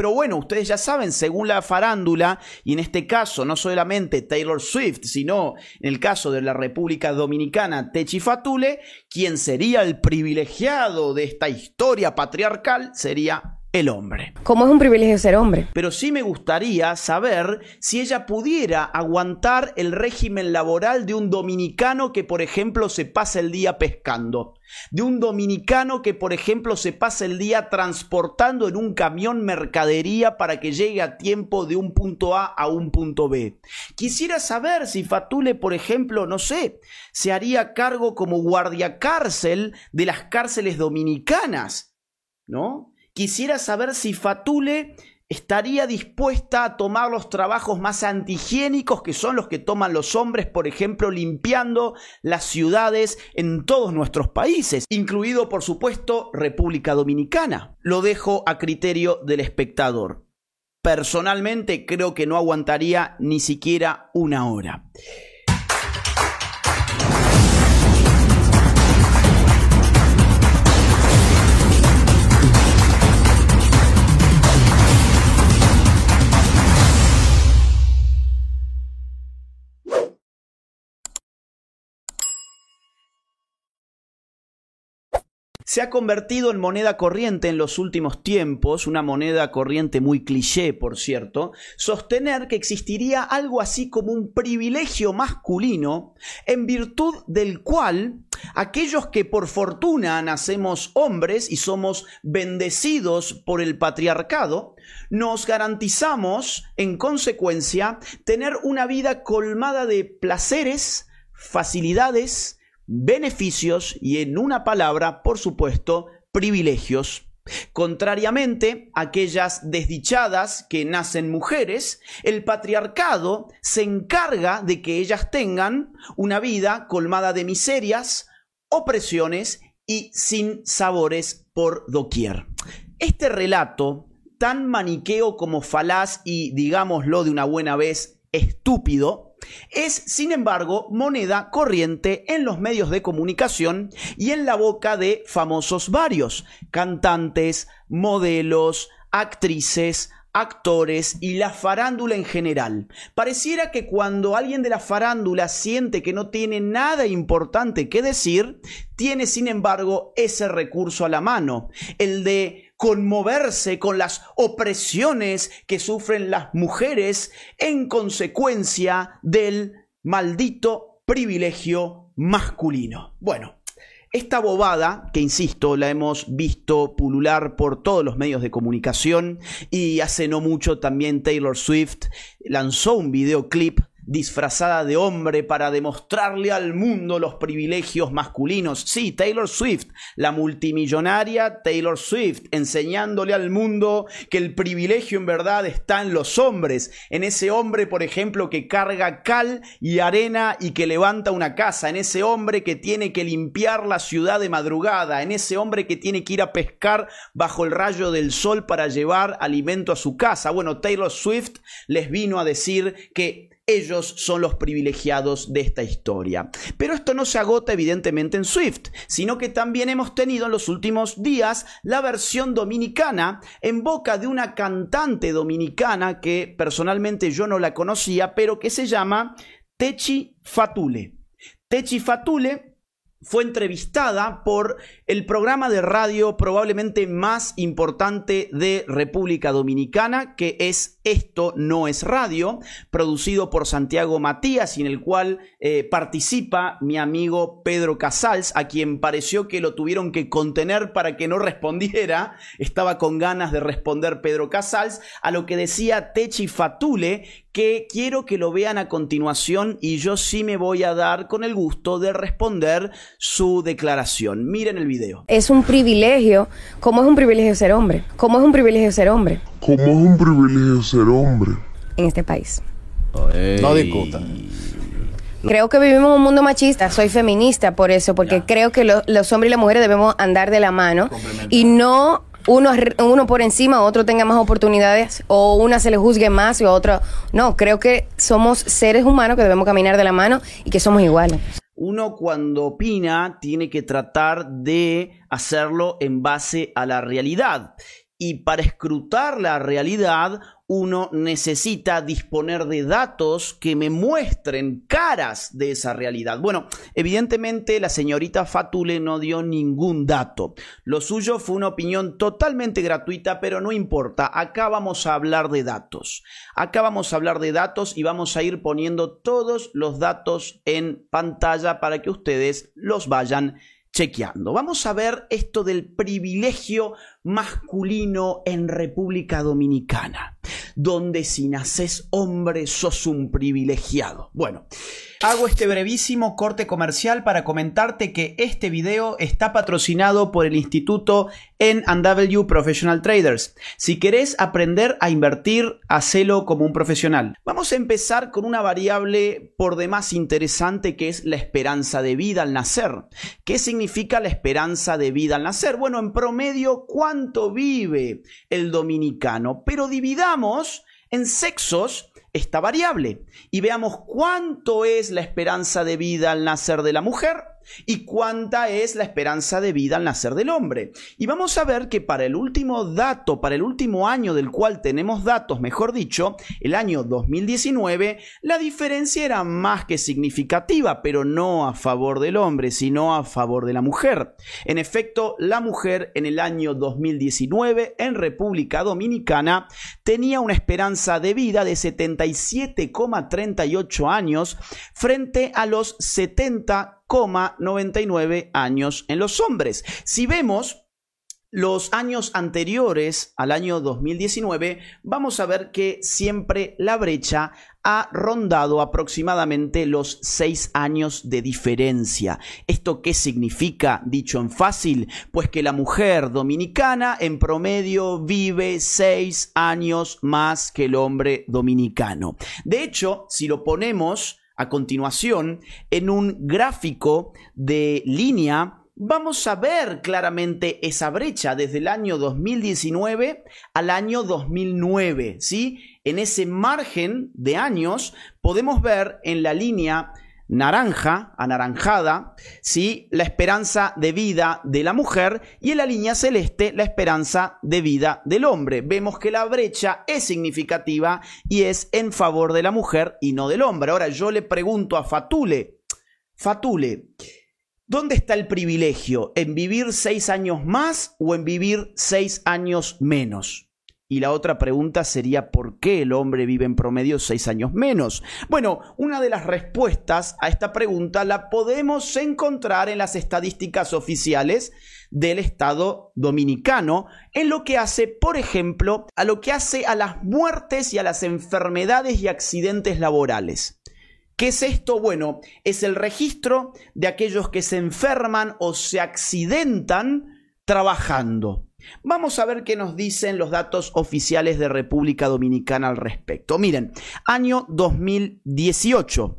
pero bueno, ustedes ya saben, según la farándula, y en este caso no solamente Taylor Swift, sino en el caso de la República Dominicana, Techi Fatule, quien sería el privilegiado de esta historia patriarcal sería el hombre. ¿Cómo es un privilegio ser hombre? Pero sí me gustaría saber si ella pudiera aguantar el régimen laboral de un dominicano que, por ejemplo, se pasa el día pescando. De un dominicano que, por ejemplo, se pasa el día transportando en un camión mercadería para que llegue a tiempo de un punto A a un punto B. Quisiera saber si Fatule, por ejemplo, no sé, se haría cargo como guardia cárcel de las cárceles dominicanas. ¿No? Quisiera saber si Fatule estaría dispuesta a tomar los trabajos más antihigiénicos que son los que toman los hombres, por ejemplo, limpiando las ciudades en todos nuestros países, incluido, por supuesto, República Dominicana. Lo dejo a criterio del espectador. Personalmente creo que no aguantaría ni siquiera una hora. Se ha convertido en moneda corriente en los últimos tiempos, una moneda corriente muy cliché, por cierto, sostener que existiría algo así como un privilegio masculino en virtud del cual aquellos que por fortuna nacemos hombres y somos bendecidos por el patriarcado, nos garantizamos, en consecuencia, tener una vida colmada de placeres, facilidades, beneficios y en una palabra, por supuesto, privilegios. Contrariamente a aquellas desdichadas que nacen mujeres, el patriarcado se encarga de que ellas tengan una vida colmada de miserias, opresiones y sin sabores por doquier. Este relato, tan maniqueo como falaz y, digámoslo de una buena vez, estúpido, es, sin embargo, moneda corriente en los medios de comunicación y en la boca de famosos varios, cantantes, modelos, actrices, actores y la farándula en general. Pareciera que cuando alguien de la farándula siente que no tiene nada importante que decir, tiene sin embargo ese recurso a la mano, el de conmoverse con las opresiones que sufren las mujeres en consecuencia del maldito privilegio masculino. Bueno, esta bobada, que insisto, la hemos visto pulular por todos los medios de comunicación y hace no mucho también Taylor Swift lanzó un videoclip disfrazada de hombre para demostrarle al mundo los privilegios masculinos. Sí, Taylor Swift, la multimillonaria Taylor Swift, enseñándole al mundo que el privilegio en verdad está en los hombres, en ese hombre, por ejemplo, que carga cal y arena y que levanta una casa, en ese hombre que tiene que limpiar la ciudad de madrugada, en ese hombre que tiene que ir a pescar bajo el rayo del sol para llevar alimento a su casa. Bueno, Taylor Swift les vino a decir que ellos son los privilegiados de esta historia. Pero esto no se agota evidentemente en Swift, sino que también hemos tenido en los últimos días la versión dominicana en boca de una cantante dominicana que personalmente yo no la conocía, pero que se llama Techi Fatule. Techi Fatule fue entrevistada por el programa de radio probablemente más importante de República Dominicana, que es Esto no es radio, producido por Santiago Matías y en el cual eh, participa mi amigo Pedro Casals, a quien pareció que lo tuvieron que contener para que no respondiera. Estaba con ganas de responder Pedro Casals, a lo que decía Techi Fatule, que quiero que lo vean a continuación y yo sí me voy a dar con el gusto de responder su declaración. Miren el video. Es un privilegio, ¿cómo es un privilegio ser hombre? ¿Cómo es un privilegio ser hombre? ¿Cómo es un privilegio ser hombre? En este país. No discutan. Creo que vivimos en un mundo machista. Soy feminista por eso, porque creo que los hombres y las mujeres debemos andar de la mano y no uno, uno por encima, otro tenga más oportunidades, o una se le juzgue más y otro no. Creo que somos seres humanos que debemos caminar de la mano y que somos iguales. Uno cuando opina tiene que tratar de hacerlo en base a la realidad. Y para escrutar la realidad uno necesita disponer de datos que me muestren caras de esa realidad. Bueno, evidentemente la señorita Fatule no dio ningún dato. Lo suyo fue una opinión totalmente gratuita, pero no importa. Acá vamos a hablar de datos. Acá vamos a hablar de datos y vamos a ir poniendo todos los datos en pantalla para que ustedes los vayan chequeando. Vamos a ver esto del privilegio masculino en República Dominicana, donde si naces hombre sos un privilegiado. Bueno, hago este brevísimo corte comercial para comentarte que este video está patrocinado por el Instituto N&W Professional Traders. Si querés aprender a invertir, hacelo como un profesional. Vamos a empezar con una variable por demás interesante que es la esperanza de vida al nacer. ¿Qué significa la esperanza de vida al nacer? Bueno, en promedio, cuánto vive el dominicano, pero dividamos en sexos esta variable y veamos cuánto es la esperanza de vida al nacer de la mujer y cuánta es la esperanza de vida al nacer del hombre. Y vamos a ver que para el último dato, para el último año del cual tenemos datos, mejor dicho, el año 2019, la diferencia era más que significativa, pero no a favor del hombre, sino a favor de la mujer. En efecto, la mujer en el año 2019 en República Dominicana tenía una esperanza de vida de 77,38 años frente a los 70 99 años en los hombres. Si vemos los años anteriores al año 2019, vamos a ver que siempre la brecha ha rondado aproximadamente los 6 años de diferencia. ¿Esto qué significa, dicho en fácil? Pues que la mujer dominicana en promedio vive 6 años más que el hombre dominicano. De hecho, si lo ponemos a continuación, en un gráfico de línea, vamos a ver claramente esa brecha desde el año 2019 al año 2009, ¿sí? En ese margen de años podemos ver en la línea naranja, anaranjada, ¿sí? la esperanza de vida de la mujer y en la línea celeste la esperanza de vida del hombre. Vemos que la brecha es significativa y es en favor de la mujer y no del hombre. Ahora yo le pregunto a Fatule, Fatule, ¿dónde está el privilegio? ¿En vivir seis años más o en vivir seis años menos? Y la otra pregunta sería ¿por qué el hombre vive en promedio seis años menos? Bueno, una de las respuestas a esta pregunta la podemos encontrar en las estadísticas oficiales del Estado dominicano, en lo que hace, por ejemplo, a lo que hace a las muertes y a las enfermedades y accidentes laborales. ¿Qué es esto? Bueno, es el registro de aquellos que se enferman o se accidentan trabajando. Vamos a ver qué nos dicen los datos oficiales de República Dominicana al respecto. Miren, año 2018.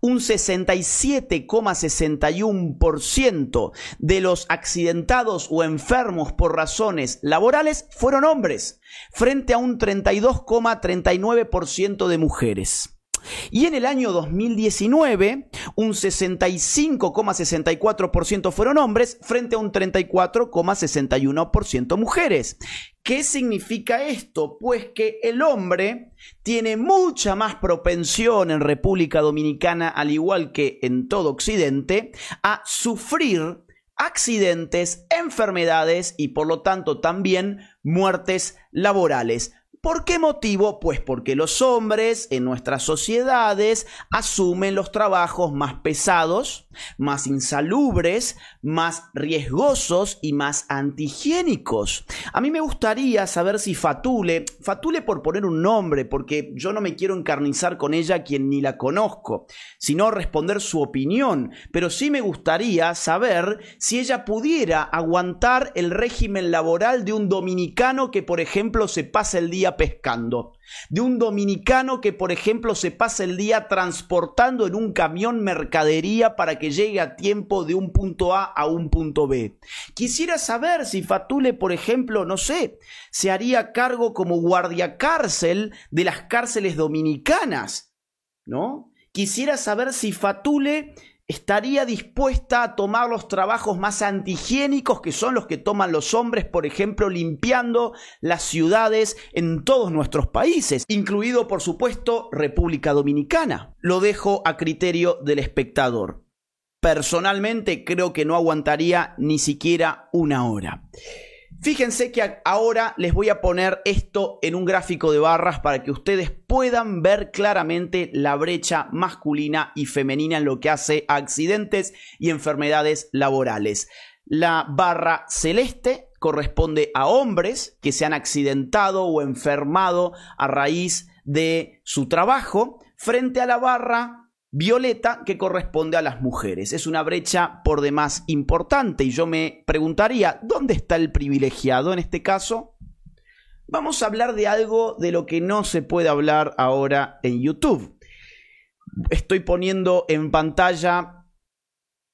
Un 67,61% de los accidentados o enfermos por razones laborales fueron hombres, frente a un 32,39% de mujeres. Y en el año 2019, un 65,64% fueron hombres frente a un 34,61% mujeres. ¿Qué significa esto? Pues que el hombre tiene mucha más propensión en República Dominicana, al igual que en todo Occidente, a sufrir accidentes, enfermedades y por lo tanto también muertes laborales. ¿Por qué motivo? Pues porque los hombres en nuestras sociedades asumen los trabajos más pesados, más insalubres, más riesgosos y más antihigiénicos. A mí me gustaría saber si Fatule, Fatule por poner un nombre, porque yo no me quiero encarnizar con ella quien ni la conozco, sino responder su opinión, pero sí me gustaría saber si ella pudiera aguantar el régimen laboral de un dominicano que, por ejemplo, se pasa el pescando, de un dominicano que, por ejemplo, se pasa el día transportando en un camión mercadería para que llegue a tiempo de un punto A a un punto B. Quisiera saber si Fatule, por ejemplo, no sé, se haría cargo como guardia cárcel de las cárceles dominicanas, ¿no? Quisiera saber si Fatule estaría dispuesta a tomar los trabajos más antihigiénicos que son los que toman los hombres, por ejemplo, limpiando las ciudades en todos nuestros países, incluido por supuesto República Dominicana. Lo dejo a criterio del espectador. Personalmente creo que no aguantaría ni siquiera una hora. Fíjense que ahora les voy a poner esto en un gráfico de barras para que ustedes puedan ver claramente la brecha masculina y femenina en lo que hace a accidentes y enfermedades laborales. La barra celeste corresponde a hombres que se han accidentado o enfermado a raíz de su trabajo, frente a la barra violeta que corresponde a las mujeres. Es una brecha por demás importante y yo me preguntaría, ¿dónde está el privilegiado en este caso? Vamos a hablar de algo de lo que no se puede hablar ahora en YouTube. Estoy poniendo en pantalla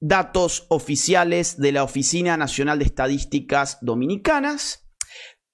datos oficiales de la Oficina Nacional de Estadísticas Dominicanas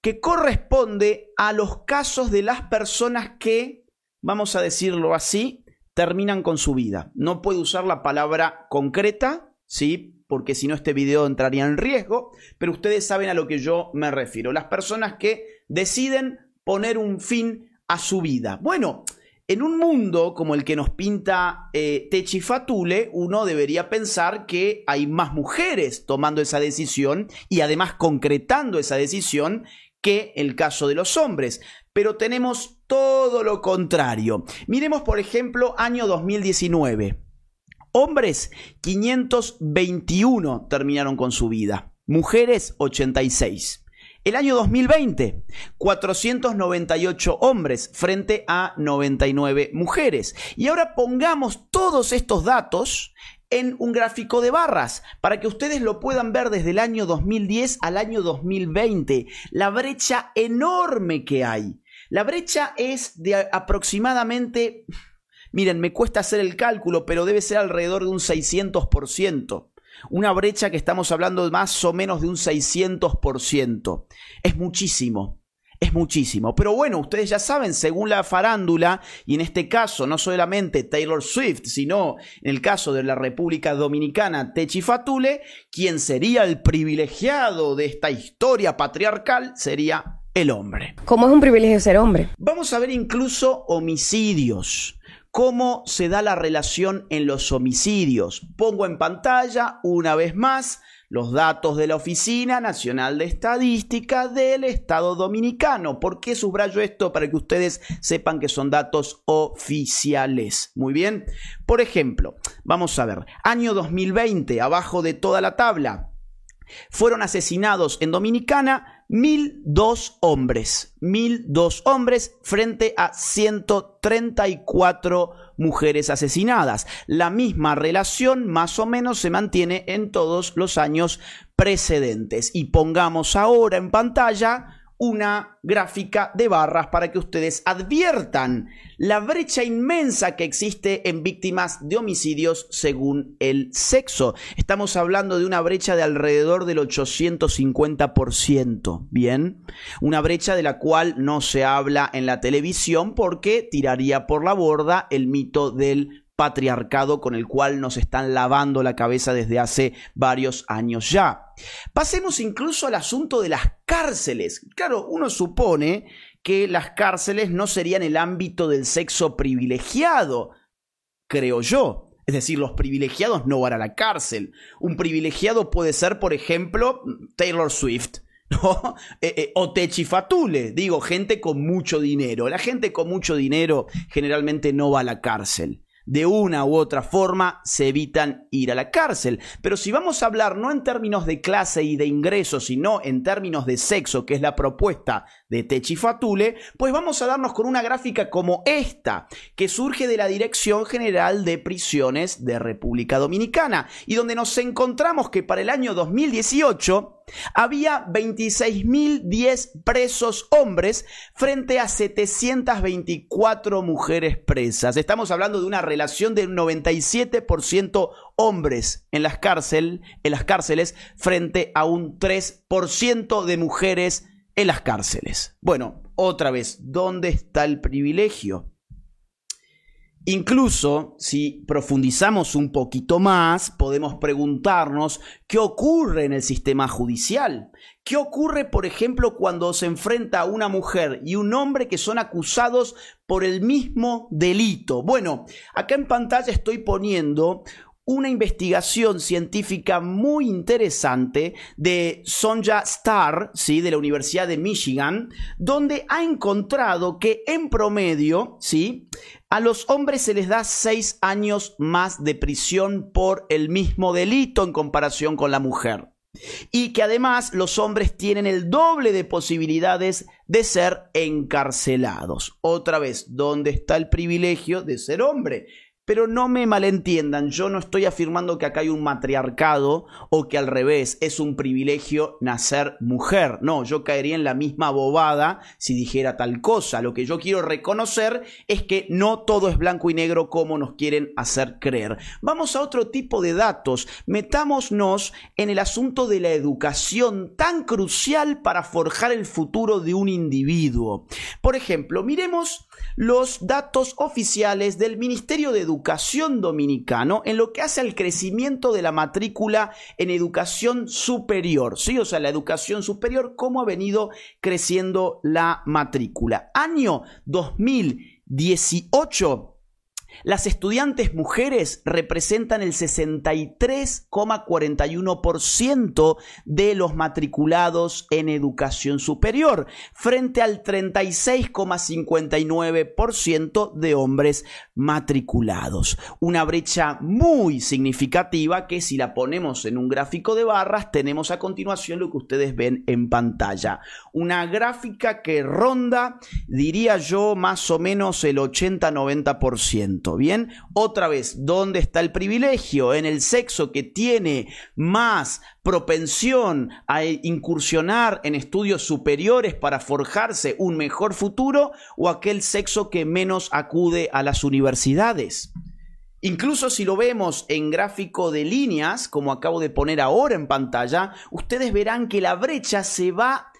que corresponde a los casos de las personas que, vamos a decirlo así, terminan con su vida. No puedo usar la palabra concreta, ¿sí? Porque si no este video entraría en riesgo, pero ustedes saben a lo que yo me refiero. Las personas que deciden poner un fin a su vida. Bueno, en un mundo como el que nos pinta eh, Techi Fatule, uno debería pensar que hay más mujeres tomando esa decisión y además concretando esa decisión que el caso de los hombres pero tenemos todo lo contrario. Miremos, por ejemplo, año 2019. Hombres, 521 terminaron con su vida. Mujeres, 86. El año 2020, 498 hombres frente a 99 mujeres. Y ahora pongamos todos estos datos en un gráfico de barras para que ustedes lo puedan ver desde el año 2010 al año 2020. La brecha enorme que hay. La brecha es de aproximadamente, miren, me cuesta hacer el cálculo, pero debe ser alrededor de un 600%. Una brecha que estamos hablando de más o menos de un 600%. Es muchísimo. Es muchísimo. Pero bueno, ustedes ya saben, según la farándula, y en este caso no solamente Taylor Swift, sino en el caso de la República Dominicana, Techi Fatule, quien sería el privilegiado de esta historia patriarcal sería el hombre. ¿Cómo es un privilegio ser hombre? Vamos a ver incluso homicidios. ¿Cómo se da la relación en los homicidios? Pongo en pantalla una vez más los datos de la Oficina Nacional de Estadística del Estado Dominicano. ¿Por qué subrayo esto? Para que ustedes sepan que son datos oficiales. Muy bien. Por ejemplo, vamos a ver, año 2020, abajo de toda la tabla, fueron asesinados en Dominicana 1002 hombres, 1002 hombres frente a 134 mujeres asesinadas. La misma relación más o menos se mantiene en todos los años precedentes. Y pongamos ahora en pantalla una gráfica de barras para que ustedes adviertan la brecha inmensa que existe en víctimas de homicidios según el sexo. Estamos hablando de una brecha de alrededor del 850%, ¿bien? Una brecha de la cual no se habla en la televisión porque tiraría por la borda el mito del patriarcado con el cual nos están lavando la cabeza desde hace varios años ya. Pasemos incluso al asunto de las cárceles. Claro, uno supone que las cárceles no serían el ámbito del sexo privilegiado, creo yo. Es decir, los privilegiados no van a la cárcel. Un privilegiado puede ser, por ejemplo, Taylor Swift. Eh, eh, o Techi Fatule, digo, gente con mucho dinero. La gente con mucho dinero generalmente no va a la cárcel de una u otra forma se evitan ir a la cárcel. Pero si vamos a hablar no en términos de clase y de ingreso, sino en términos de sexo, que es la propuesta de Techi Fatule, pues vamos a darnos con una gráfica como esta, que surge de la Dirección General de Prisiones de República Dominicana, y donde nos encontramos que para el año 2018 había 26.010 presos hombres frente a 724 mujeres presas. Estamos hablando de una relación del 97% hombres en las, en las cárceles frente a un 3% de mujeres en las cárceles. Bueno, otra vez, ¿dónde está el privilegio? Incluso si profundizamos un poquito más, podemos preguntarnos qué ocurre en el sistema judicial. ¿Qué ocurre, por ejemplo, cuando se enfrenta a una mujer y un hombre que son acusados por el mismo delito? Bueno, acá en pantalla estoy poniendo una investigación científica muy interesante de Sonja Starr, ¿sí? de la Universidad de Michigan, donde ha encontrado que en promedio, ¿sí? a los hombres se les da seis años más de prisión por el mismo delito en comparación con la mujer. Y que además los hombres tienen el doble de posibilidades de ser encarcelados. Otra vez, ¿dónde está el privilegio de ser hombre? Pero no me malentiendan, yo no estoy afirmando que acá hay un matriarcado o que al revés es un privilegio nacer mujer. No, yo caería en la misma bobada si dijera tal cosa. Lo que yo quiero reconocer es que no todo es blanco y negro como nos quieren hacer creer. Vamos a otro tipo de datos. Metámonos en el asunto de la educación tan crucial para forjar el futuro de un individuo. Por ejemplo, miremos los datos oficiales del Ministerio de Educación Dominicano en lo que hace al crecimiento de la matrícula en educación superior, ¿sí? O sea, la educación superior, cómo ha venido creciendo la matrícula. Año 2018 las estudiantes mujeres representan el 63,41% de los matriculados en educación superior, frente al 36,59% de hombres matriculados. Una brecha muy significativa que si la ponemos en un gráfico de barras tenemos a continuación lo que ustedes ven en pantalla. Una gráfica que ronda, diría yo, más o menos el 80-90%. Bien, otra vez, ¿dónde está el privilegio? En el sexo que tiene más propensión a incursionar en estudios superiores para forjarse un mejor futuro o aquel sexo que menos acude a las universidades. Incluso si lo vemos en gráfico de líneas, como acabo de poner ahora en pantalla, ustedes verán que la brecha se va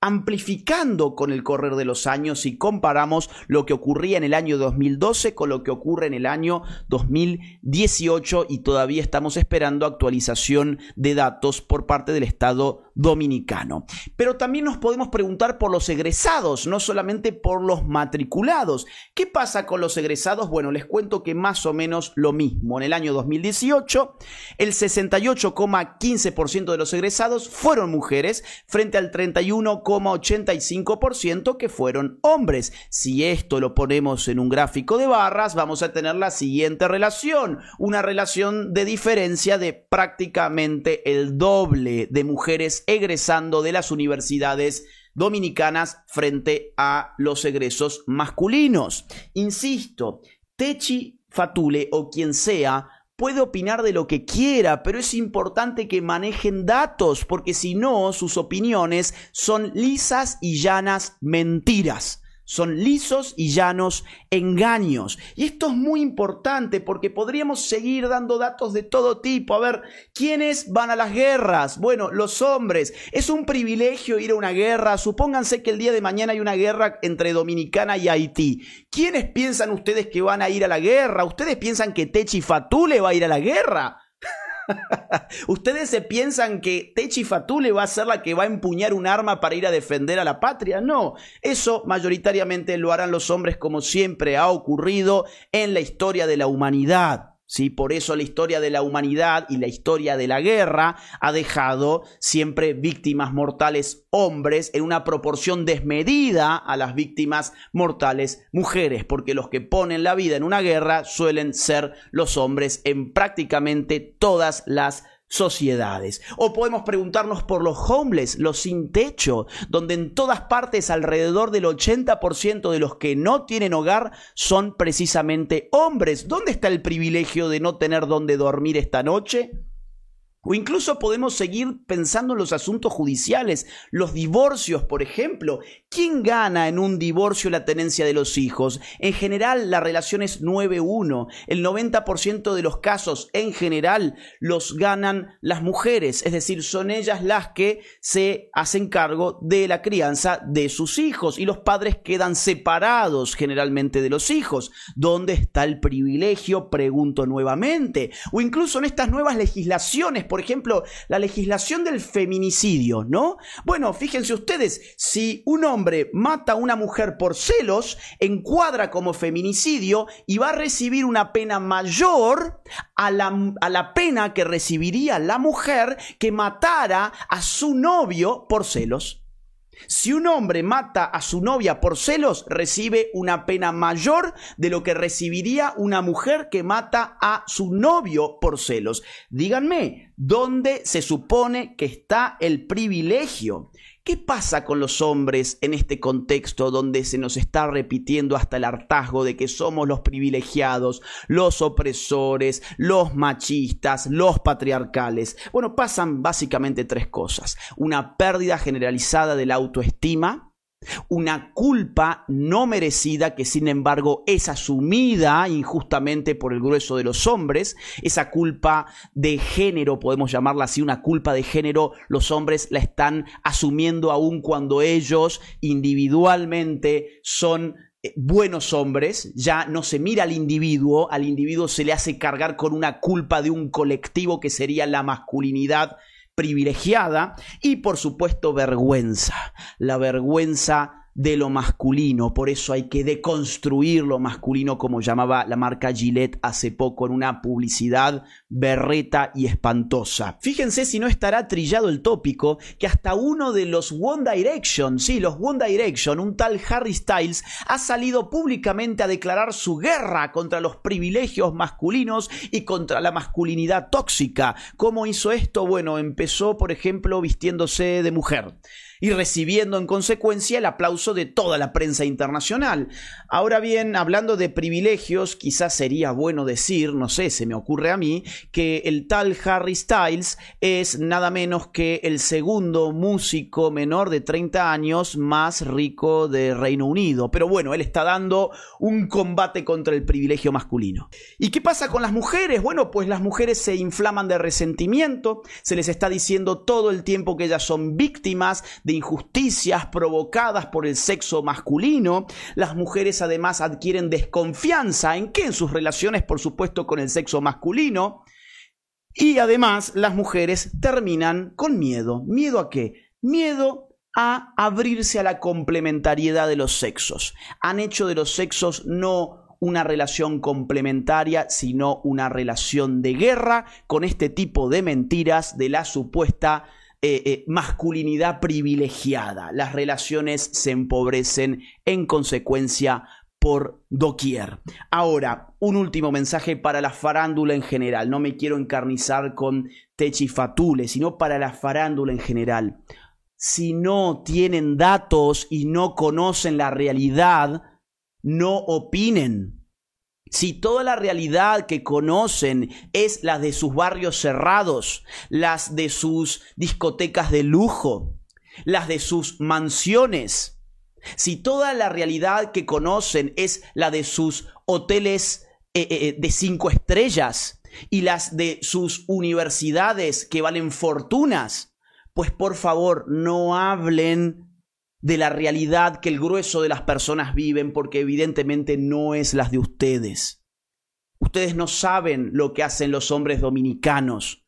amplificando con el correr de los años si comparamos lo que ocurría en el año 2012 con lo que ocurre en el año 2018 y todavía estamos esperando actualización de datos por parte del Estado dominicano. Pero también nos podemos preguntar por los egresados, no solamente por los matriculados. ¿Qué pasa con los egresados? Bueno, les cuento que más o menos lo mismo. En el año 2018, el 68,15% de los egresados fueron mujeres frente al 31 85% que fueron hombres. Si esto lo ponemos en un gráfico de barras, vamos a tener la siguiente relación, una relación de diferencia de prácticamente el doble de mujeres egresando de las universidades dominicanas frente a los egresos masculinos. Insisto, Techi Fatule o quien sea puede opinar de lo que quiera, pero es importante que manejen datos, porque si no, sus opiniones son lisas y llanas mentiras. Son lisos y llanos engaños. Y esto es muy importante porque podríamos seguir dando datos de todo tipo. A ver, ¿quiénes van a las guerras? Bueno, los hombres. Es un privilegio ir a una guerra. Supónganse que el día de mañana hay una guerra entre Dominicana y Haití. ¿Quiénes piensan ustedes que van a ir a la guerra? ¿Ustedes piensan que Techi Fatule va a ir a la guerra? ¿Ustedes se piensan que Techi Fatule va a ser la que va a empuñar un arma para ir a defender a la patria? No, eso mayoritariamente lo harán los hombres como siempre ha ocurrido en la historia de la humanidad. ¿Sí? Por eso la historia de la humanidad y la historia de la guerra ha dejado siempre víctimas mortales hombres en una proporción desmedida a las víctimas mortales mujeres, porque los que ponen la vida en una guerra suelen ser los hombres en prácticamente todas las sociedades. O podemos preguntarnos por los homeless, los sin techo, donde en todas partes alrededor del 80% de los que no tienen hogar son precisamente hombres. ¿Dónde está el privilegio de no tener donde dormir esta noche? O incluso podemos seguir pensando en los asuntos judiciales, los divorcios, por ejemplo. ¿Quién gana en un divorcio la tenencia de los hijos? En general, la relación es 9-1. El 90% de los casos, en general, los ganan las mujeres. Es decir, son ellas las que se hacen cargo de la crianza de sus hijos. Y los padres quedan separados generalmente de los hijos. ¿Dónde está el privilegio? Pregunto nuevamente. O incluso en estas nuevas legislaciones por ejemplo, la legislación del feminicidio, ¿no? Bueno, fíjense ustedes, si un hombre mata a una mujer por celos, encuadra como feminicidio y va a recibir una pena mayor a la, a la pena que recibiría la mujer que matara a su novio por celos. Si un hombre mata a su novia por celos, recibe una pena mayor de lo que recibiría una mujer que mata a su novio por celos. Díganme, ¿dónde se supone que está el privilegio? ¿Qué pasa con los hombres en este contexto donde se nos está repitiendo hasta el hartazgo de que somos los privilegiados, los opresores, los machistas, los patriarcales? Bueno, pasan básicamente tres cosas. Una pérdida generalizada de la autoestima, una culpa no merecida que sin embargo es asumida injustamente por el grueso de los hombres. Esa culpa de género, podemos llamarla así, una culpa de género, los hombres la están asumiendo aún cuando ellos individualmente son eh, buenos hombres, ya no se mira al individuo, al individuo se le hace cargar con una culpa de un colectivo que sería la masculinidad privilegiada y por supuesto vergüenza, la vergüenza de lo masculino, por eso hay que deconstruir lo masculino como llamaba la marca Gillette hace poco en una publicidad berreta y espantosa. Fíjense si no estará trillado el tópico que hasta uno de los One Direction, sí, los One Direction, un tal Harry Styles, ha salido públicamente a declarar su guerra contra los privilegios masculinos y contra la masculinidad tóxica. ¿Cómo hizo esto? Bueno, empezó, por ejemplo, vistiéndose de mujer y recibiendo en consecuencia el aplauso de toda la prensa internacional. Ahora bien, hablando de privilegios, quizás sería bueno decir, no sé, se me ocurre a mí, que el tal Harry Styles es nada menos que el segundo músico menor de 30 años más rico de Reino Unido. Pero bueno, él está dando un combate contra el privilegio masculino. ¿Y qué pasa con las mujeres? Bueno, pues las mujeres se inflaman de resentimiento, se les está diciendo todo el tiempo que ellas son víctimas de injusticias provocadas por el sexo masculino. Las mujeres además adquieren desconfianza en qué? En sus relaciones, por supuesto, con el sexo masculino. Y además las mujeres terminan con miedo. ¿Miedo a qué? Miedo a abrirse a la complementariedad de los sexos. Han hecho de los sexos no una relación complementaria, sino una relación de guerra con este tipo de mentiras de la supuesta eh, eh, masculinidad privilegiada. Las relaciones se empobrecen en consecuencia por doquier. Ahora, un último mensaje para la farándula en general. No me quiero encarnizar con Techi Fatule, sino para la farándula en general. Si no tienen datos y no conocen la realidad, no opinen. Si toda la realidad que conocen es la de sus barrios cerrados, las de sus discotecas de lujo, las de sus mansiones, si toda la realidad que conocen es la de sus hoteles eh, eh, eh, de cinco estrellas y las de sus universidades que valen fortunas, pues por favor no hablen de la realidad que el grueso de las personas viven porque evidentemente no es las de ustedes. Ustedes no saben lo que hacen los hombres dominicanos.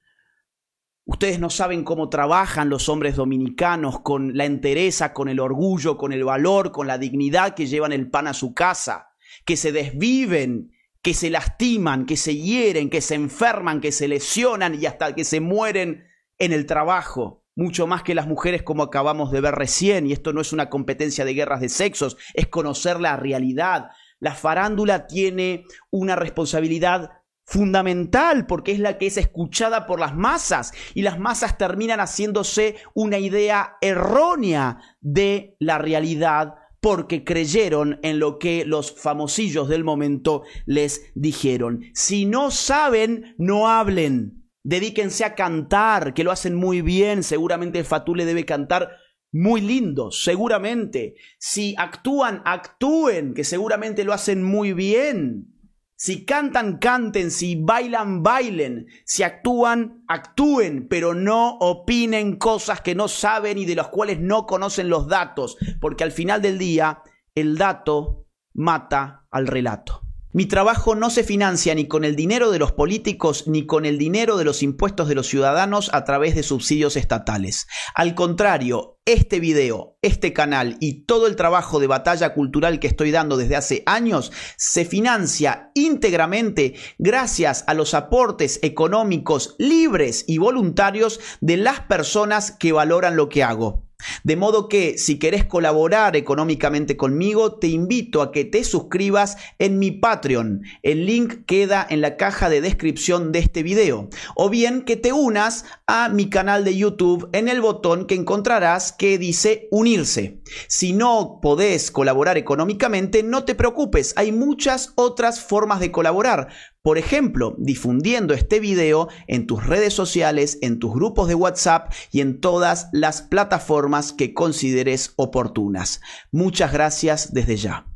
Ustedes no saben cómo trabajan los hombres dominicanos con la entereza, con el orgullo, con el valor, con la dignidad que llevan el pan a su casa, que se desviven, que se lastiman, que se hieren, que se enferman, que se lesionan y hasta que se mueren en el trabajo mucho más que las mujeres como acabamos de ver recién, y esto no es una competencia de guerras de sexos, es conocer la realidad. La farándula tiene una responsabilidad fundamental porque es la que es escuchada por las masas y las masas terminan haciéndose una idea errónea de la realidad porque creyeron en lo que los famosillos del momento les dijeron. Si no saben, no hablen. Dedíquense a cantar, que lo hacen muy bien. Seguramente Fatú le debe cantar muy lindo, seguramente. Si actúan, actúen, que seguramente lo hacen muy bien. Si cantan, canten, si bailan, bailen, si actúan, actúen, pero no opinen cosas que no saben y de las cuales no conocen los datos, porque al final del día el dato mata al relato. Mi trabajo no se financia ni con el dinero de los políticos ni con el dinero de los impuestos de los ciudadanos a través de subsidios estatales. Al contrario, este video, este canal y todo el trabajo de batalla cultural que estoy dando desde hace años se financia íntegramente gracias a los aportes económicos libres y voluntarios de las personas que valoran lo que hago. De modo que si querés colaborar económicamente conmigo, te invito a que te suscribas en mi Patreon. El link queda en la caja de descripción de este video. O bien que te unas a mi canal de YouTube en el botón que encontrarás que dice unirse. Si no podés colaborar económicamente, no te preocupes, hay muchas otras formas de colaborar. Por ejemplo, difundiendo este video en tus redes sociales, en tus grupos de WhatsApp y en todas las plataformas que consideres oportunas. Muchas gracias desde ya.